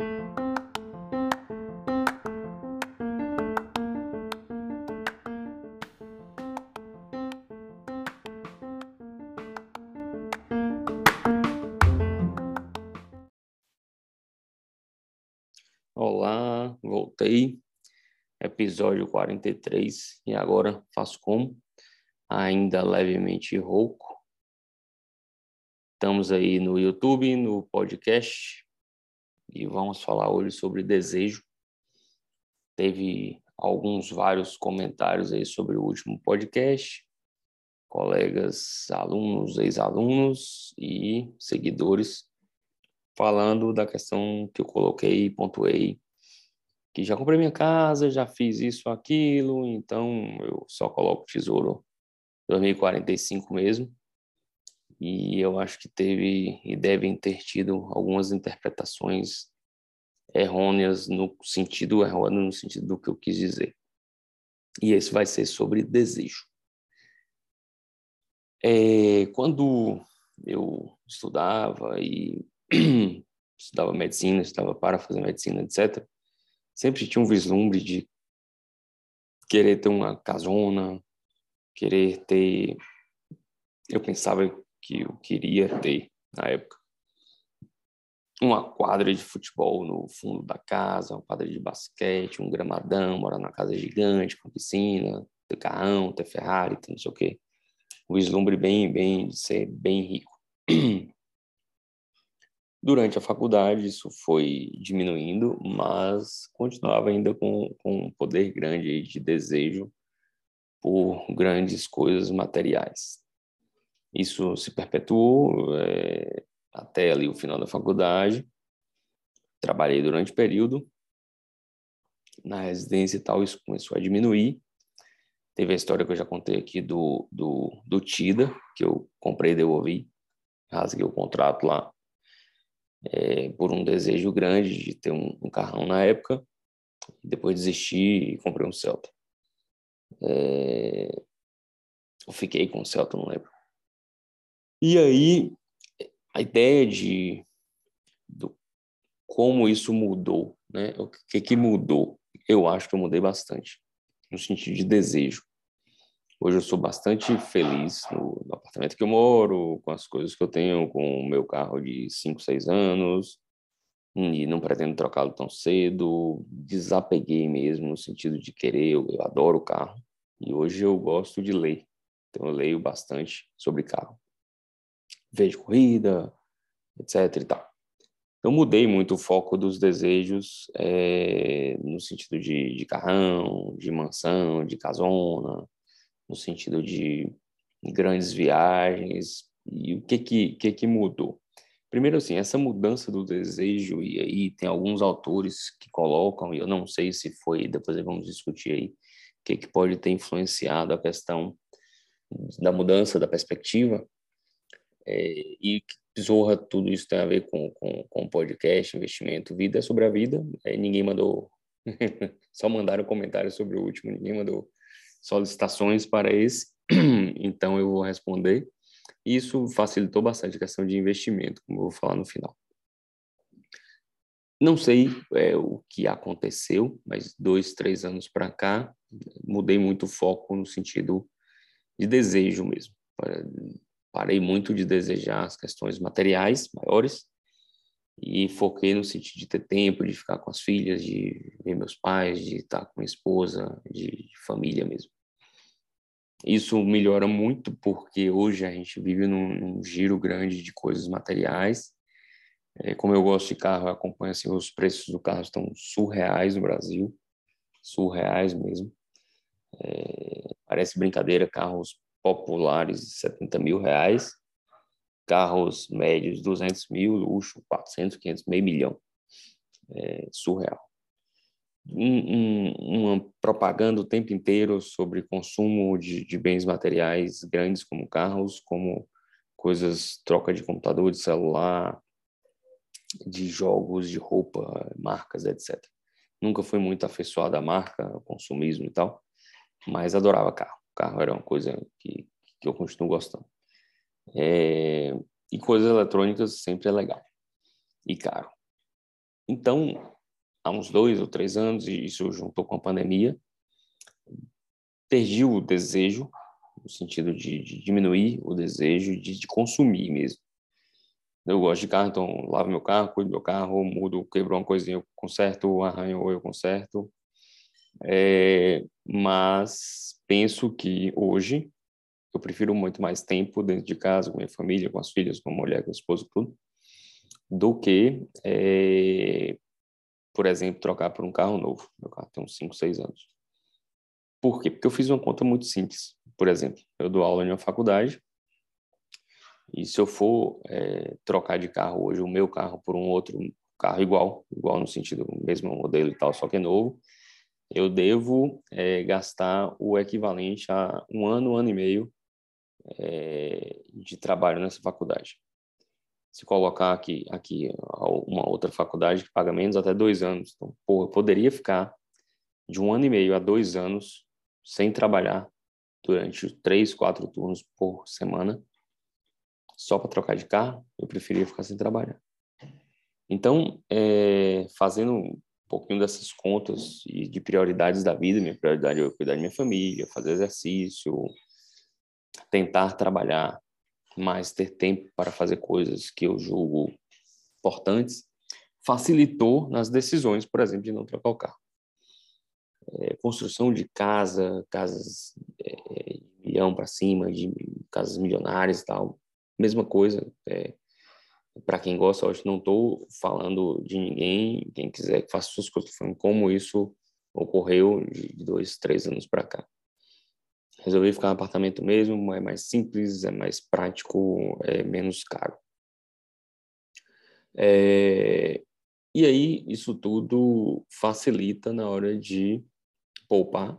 Olá, voltei. Episódio 43 e agora faço como? Ainda levemente rouco. Estamos aí no YouTube, no podcast e vamos falar hoje sobre desejo. Teve alguns vários comentários aí sobre o último podcast, colegas, alunos, ex-alunos e seguidores falando da questão que eu coloquei, pontuei, que já comprei minha casa, já fiz isso, aquilo, então eu só coloco tesouro 2045 mesmo. E eu acho que teve e devem ter tido algumas interpretações errôneas no sentido errôneo no sentido do que eu quis dizer. E esse vai ser sobre desejo. É, quando eu estudava e estudava medicina, estava para fazer medicina, etc. Sempre tinha um vislumbre de querer ter uma casona, querer ter. Eu pensava que eu queria ter, na época, uma quadra de futebol no fundo da casa, uma quadra de basquete, um gramadão, morar numa casa gigante, com piscina, ter carrão, ter Ferrari, ter não sei o quê. Um vislumbre bem, bem, de ser bem rico. Durante a faculdade, isso foi diminuindo, mas continuava ainda com, com um poder grande de desejo por grandes coisas materiais. Isso se perpetuou é, até ali o final da faculdade. Trabalhei durante o período. Na residência e tal, isso começou a diminuir. Teve a história que eu já contei aqui do, do, do TIDA, que eu comprei e devolvi. Rasguei o contrato lá é, por um desejo grande de ter um, um, carrão na época. Depois desisti e comprei um Celta. É, eu fiquei com o Celta, não lembro. E aí, a ideia de do, como isso mudou, né? O que, que mudou? Eu acho que eu mudei bastante, no sentido de desejo. Hoje eu sou bastante feliz no, no, apartamento que eu moro, com as coisas que eu tenho, com o meu carro de 5, 6 anos, e não pretendo trocá-lo tão cedo. Desapeguei mesmo, no sentido de querer, eu, eu adoro o carro, e hoje eu gosto de ler, então eu leio bastante sobre carro. Vejo corrida, etc e tal. Eu mudei muito o foco dos desejos é, no sentido de, de carrão, de mansão, de casona, no sentido de grandes viagens e o que que, que, que mudou? Primeiro, assim, essa mudança do desejo, e aí tem alguns autores que colocam, e eu não sei se foi, depois vamos discutir aí, o que, que pode ter influenciado a questão da mudança da perspectiva, é, e zorra tudo isso tem a ver com, com, com podcast, investimento, vida é sobre a vida, é, ninguém mandou, só mandaram comentários sobre o último, ninguém mandou solicitações para esse, então eu vou responder. Isso facilitou bastante a questão de investimento, como eu vou falar no final. Não sei é, o que aconteceu, mas dois, três anos para cá, mudei muito o foco no sentido de desejo mesmo. Parei muito de desejar as questões materiais maiores e foquei no sentido de ter tempo, de ficar com as filhas, de ver meus pais, de estar com minha esposa, de família mesmo. Isso melhora muito porque hoje a gente vive num, num giro grande de coisas materiais. É, como eu gosto de carro, eu acompanho assim, os preços do carro estão surreais no Brasil, surreais mesmo. É, parece brincadeira, carros populares 70 mil reais, carros médios 200 mil, luxo 400, 500, meio milhão. É surreal um, uma propaganda o tempo inteiro sobre consumo de, de, bens materiais grandes como carros, como coisas, troca de computador, de celular, de jogos, de roupa, marcas, etc. Nunca fui muito afeiçoado à marca, ao consumismo e tal, mas adorava carro. Carro era uma coisa que, que eu continuo gostando. É, e coisas eletrônicas sempre é legal. E caro. Então, há uns dois ou três anos, e isso juntou com a pandemia, perdi o desejo, no sentido de, de diminuir o desejo de, de, consumir mesmo. Eu gosto de carro, então lavo meu carro, cuido do meu carro, mudo, quebrou uma coisinha, eu conserto, arranho, eu conserto. É, mas penso que hoje eu prefiro muito mais tempo dentro de casa, com minha família, com as filhas, com a mulher, com a esposa, tudo, do que, é, por exemplo, trocar por um carro novo. Meu carro tem uns 5, 6 anos. Por quê? Porque eu fiz uma conta muito simples. Por exemplo, eu dou aula em uma faculdade e se eu for é, trocar de carro hoje, o meu carro por um outro carro igual, igual no sentido mesmo modelo e tal, só que é novo, eu devo é, gastar o equivalente a um ano, um ano e meio é, de trabalho nessa faculdade. Se colocar aqui, aqui uma outra faculdade que paga menos, até dois anos. Então, eu poderia ficar de um ano e meio a dois anos sem trabalhar durante três, quatro turnos por semana, só para trocar de carro, eu preferia ficar sem trabalhar. Então, é, fazendo pouquinho dessas contas e de prioridades da vida, minha prioridade é cuidar da minha família, fazer exercício, tentar trabalhar, mas ter tempo para fazer coisas que eu julgo importantes, facilitou nas decisões, por exemplo, de não trocar o carro. É, construção de casa, casas é, milhão para cima, de casas milionárias e tal, mesma coisa. É, para quem gosta, hoje não estou falando de ninguém, quem quiser que faça suas coisas, como isso ocorreu de dois, três anos para cá. Resolvi ficar no apartamento mesmo, é mais simples, é mais prático, é menos caro. É, e aí, isso tudo facilita na hora de poupar.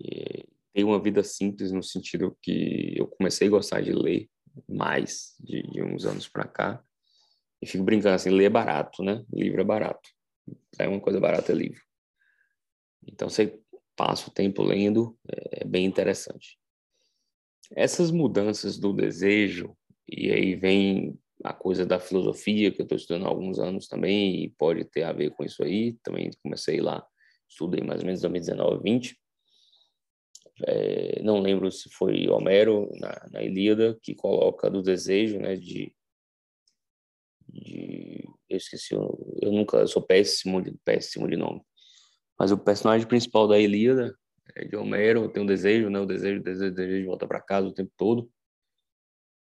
E ter uma vida simples no sentido que eu comecei a gostar de ler mais de, de uns anos para cá. E fico brincando assim, ler é barato, né? Livro é barato. É uma coisa barata é livro. Então você passa o tempo lendo, é, é bem interessante. Essas mudanças do desejo, e aí vem a coisa da filosofia, que eu estou estudando há alguns anos também, e pode ter a ver com isso aí. Também comecei lá, estudei mais ou menos 2019, 20. É, não lembro se foi Homero, na, na Ilíada, que coloca do desejo, né, de, de eu esqueci, eu, eu nunca, eu sou péssimo de, péssimo de nome. Mas o personagem principal da Ilíada, é de Homero, tem um desejo, né? O desejo, desejo, desejo de voltar para casa o tempo todo.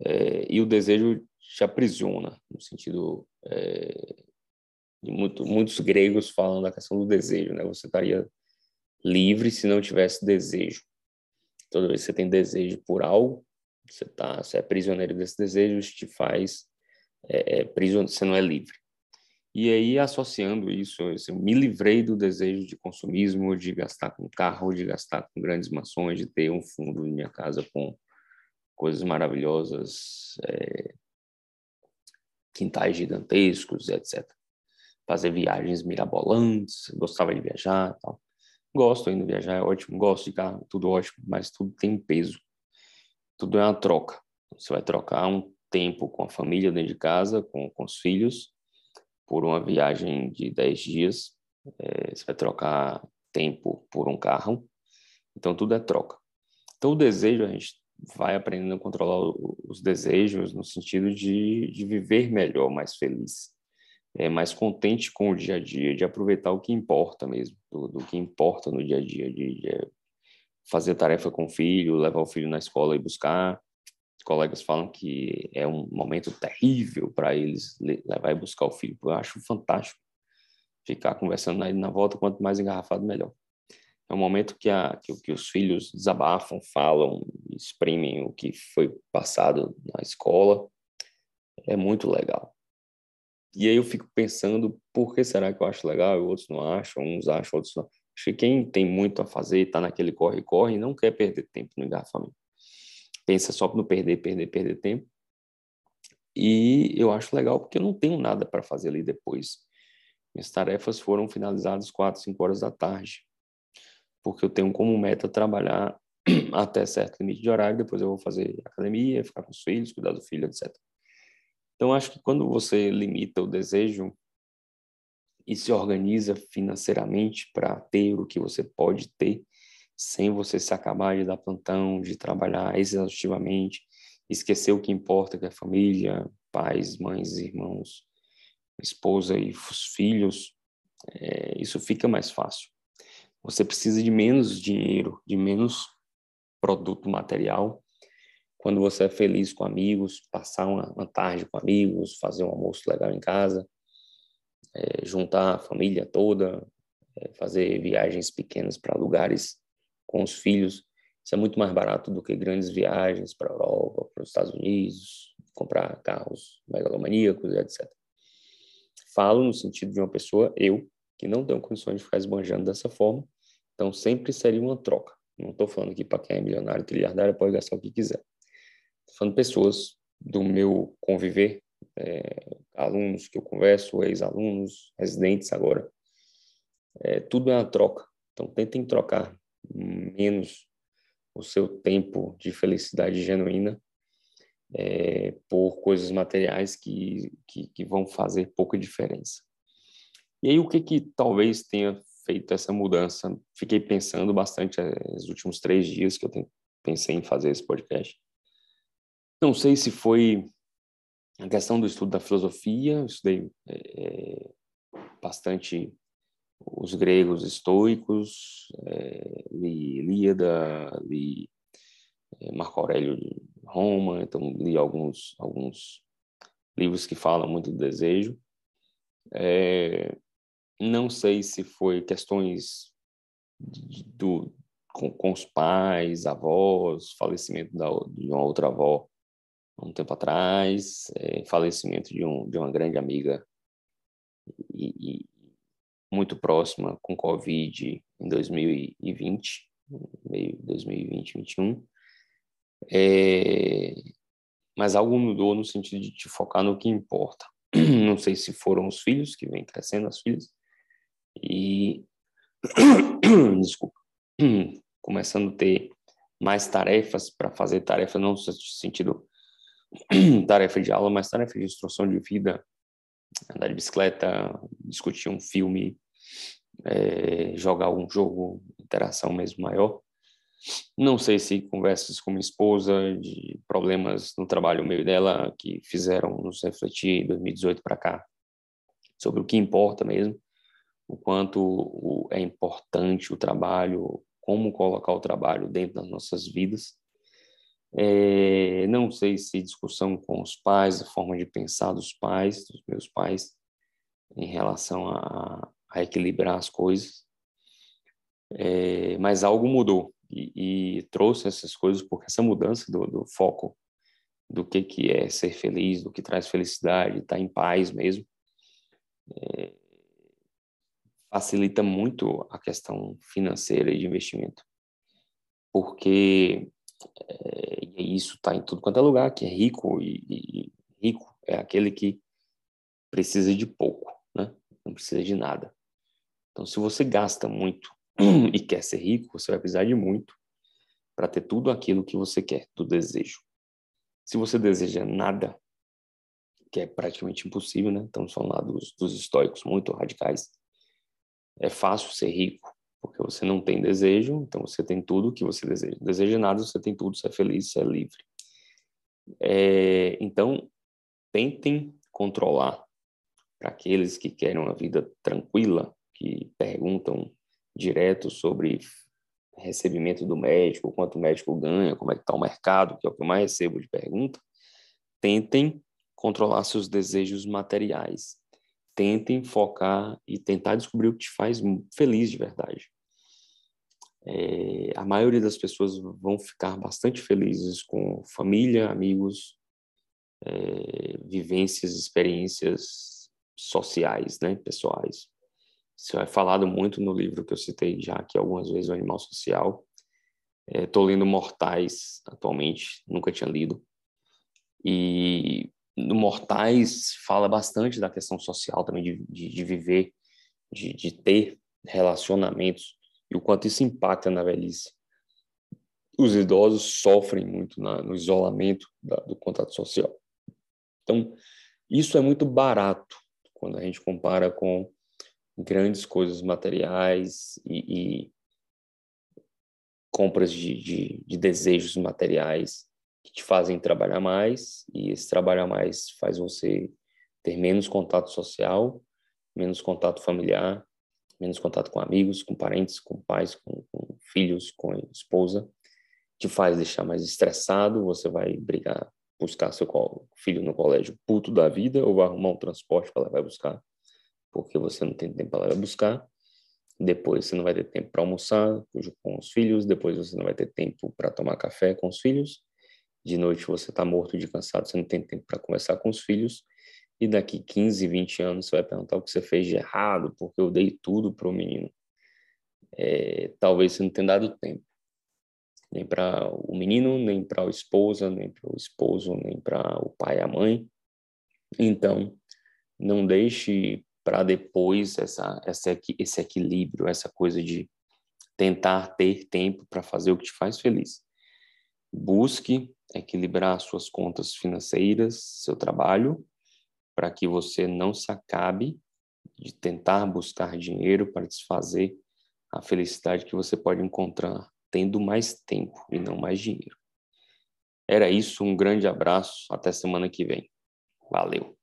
É, e o desejo te aprisiona, no sentido é, de muito, muitos gregos falam da questão do desejo, né? Você estaria livre se não tivesse desejo. Toda vez que você tem desejo por algo, você tá, você é prisioneiro desse desejo, isso te faz é, é, prisioneiro, você não é livre. E aí, associando isso, eu me livrei do desejo de consumismo, de gastar com carro, de gastar com grandes mansões, de ter um fundo em minha casa com coisas maravilhosas, é, quintais gigantescos, etc. Fazer viagens mirabolantes, gostava de viajar tal. Gosto ainda viajar, é ótimo, gosto de carro, tudo ótimo, mas tudo tem peso. Tudo é uma troca. Você vai trocar um tempo com a família dentro de casa, com, com os filhos, por uma viagem de 10 dias, é, você vai trocar tempo por um carro, então tudo é troca. Então o desejo, a gente vai aprendendo a controlar os desejos no sentido de, de viver melhor, mais feliz, é, mais contente com o dia a dia, de aproveitar o que importa mesmo, do, do que importa no dia a dia, de, de fazer tarefa com o filho, levar o filho na escola e buscar, colegas falam que é um momento terrível para eles levar e buscar o filho. Eu acho fantástico ficar conversando aí na volta, quanto mais engarrafado, melhor. É um momento que, a, que, que os filhos desabafam, falam, exprimem o que foi passado na escola. É muito legal. E aí eu fico pensando, por que será que eu acho legal e outros não acham, uns acham, outros não. Acho que quem tem muito a fazer, está naquele corre-corre, não quer perder tempo no engarrafamento pensa só no perder, perder, perder tempo. E eu acho legal porque eu não tenho nada para fazer ali depois. Minhas tarefas foram finalizadas 4, 5 horas da tarde, porque eu tenho como meta trabalhar até certo limite de horário, depois eu vou fazer academia, ficar com os filhos, cuidar do filho, etc. Então, acho que quando você limita o desejo, e se organiza financeiramente para ter o que você pode ter, sem você se acabar de dar plantão, de trabalhar exaustivamente, esquecer o que importa, que é família, pais, mães, irmãos, esposa e os filhos, é, isso fica mais fácil. Você precisa de menos dinheiro, de menos produto material. Quando você é feliz com amigos, passar uma, uma tarde com amigos, fazer um almoço legal em casa, é, juntar a família toda, é, fazer viagens pequenas para lugares com os filhos. Isso é muito mais barato do que grandes viagens para a Europa, para os Estados Unidos, comprar carros megalomaníacos, etc. Falo no sentido de uma pessoa, eu, que não tenho condições de ficar esbanjando dessa forma, então sempre seria uma troca. Não estou falando aqui para quem é milionário, trilhardário, pode gastar o que quiser. Falando pessoas do meu conviver, é, alunos que eu converso, ex-alunos, residentes agora. É, tudo é uma troca. Então tentem trocar menos o seu tempo de felicidade genuína é, por coisas materiais que, que, que, vão fazer pouca diferença. E aí, o que, que talvez tenha feito essa mudança? Fiquei pensando bastante nos últimos três dias que eu pensei em fazer esse podcast. Não sei se foi a questão do estudo da filosofia, estudei é, bastante os gregos estoicos, é, li Ilíada, li é, Marco Aurélio de Roma, então li alguns, alguns livros que falam muito do desejo. É, não sei se foi questões de, do, com, com, os pais, avós, falecimento da, de uma outra avó um tempo atrás, é, falecimento de, um, de uma grande amiga e, e muito próxima com Covid em 2020, meio 2020, 2021. É, mas algo mudou no sentido de te focar no que importa. Não sei se foram os filhos que vêm crescendo, as filhas, e desculpa, começando a ter mais tarefas para fazer tarefa não no sentido tarefa de aula, mas tarefa de instrução de vida, andar de bicicleta, discutir um filme, é, jogar algum jogo, interação mesmo maior. Não sei se conversas com minha esposa de problemas no trabalho meio dela que fizeram nos refletir 2018 para cá sobre o que importa mesmo, o quanto é importante o trabalho, como colocar o trabalho dentro das nossas vidas. É, não sei se discussão com os pais, a forma de pensar dos pais, dos meus pais, em relação a, a equilibrar as coisas. É, mas algo mudou e, e, trouxe essas coisas porque essa mudança do, do, foco do que que é ser feliz, do que traz felicidade, estar tá em paz mesmo, é, facilita muito a questão financeira e de investimento, porque é, e isso está em tudo quanto é lugar, que é rico e, e, rico é aquele que precisa de pouco, né? Não precisa de nada. Então, se você gasta muito e quer ser rico, você vai precisar de muito para ter tudo aquilo que você quer, do desejo. Se você deseja nada, que é praticamente impossível, né? Estamos falando dos, dos estoicos muito radicais. É fácil ser rico, porque você não tem desejo, então você tem tudo que você deseja. Deseja nada, você tem tudo, você é feliz, você é livre. É, então, tentem controlar para aqueles que querem uma vida tranquila, que perguntam direto sobre recebimento do médico, quanto o médico ganha, como é que está o mercado, que é o que eu mais recebo de pergunta, tentem controlar seus desejos materiais tentem focar e tentar descobrir o que te faz feliz de verdade. É, a maioria das pessoas vão ficar bastante felizes com família, amigos, é, vivências, experiências sociais, né, pessoais. Isso é falado muito no livro que eu citei já aqui algumas vezes, O Animal Social. Estou é, lendo Mortais atualmente, nunca tinha lido. E no Mortais fala bastante da questão social também, de, de, de viver, de, de, ter relacionamentos e o quanto isso impacta na velhice. Os idosos sofrem muito na, no isolamento da, do contato social. Então, isso é muito barato quando a gente compara com grandes coisas materiais e, e compras de, de, de, desejos materiais que te fazem trabalhar mais e esse trabalhar mais faz você ter menos contato social, menos contato familiar, menos contato com amigos, com parentes, com pais, com, com filhos, com esposa, te faz deixar mais estressado, você vai brigar, buscar seu filho no colégio puto da vida ou vai arrumar um transporte para levar buscar, porque você não tem tempo para levar buscar. Depois você não vai ter tempo para almoçar com os filhos, depois você não vai ter tempo para tomar café com os filhos. De noite você está morto de cansado, você não tem tempo para conversar com os filhos e daqui 15, 20 anos você vai perguntar o que você fez de errado, porque eu dei tudo para o menino. É, talvez você não tenha dado tempo, nem para o menino, nem para a esposa, nem para o esposo, nem para o pai e a mãe. Então, não deixe para depois essa, essa, esse equilíbrio, essa coisa de tentar ter tempo para fazer o que te faz feliz. Busque equilibrar suas contas financeiras, seu trabalho, para que você não se acabe de tentar buscar dinheiro para desfazer a felicidade que você pode encontrar tendo mais tempo e não mais dinheiro. Era isso, um grande abraço, até semana que vem. Valeu!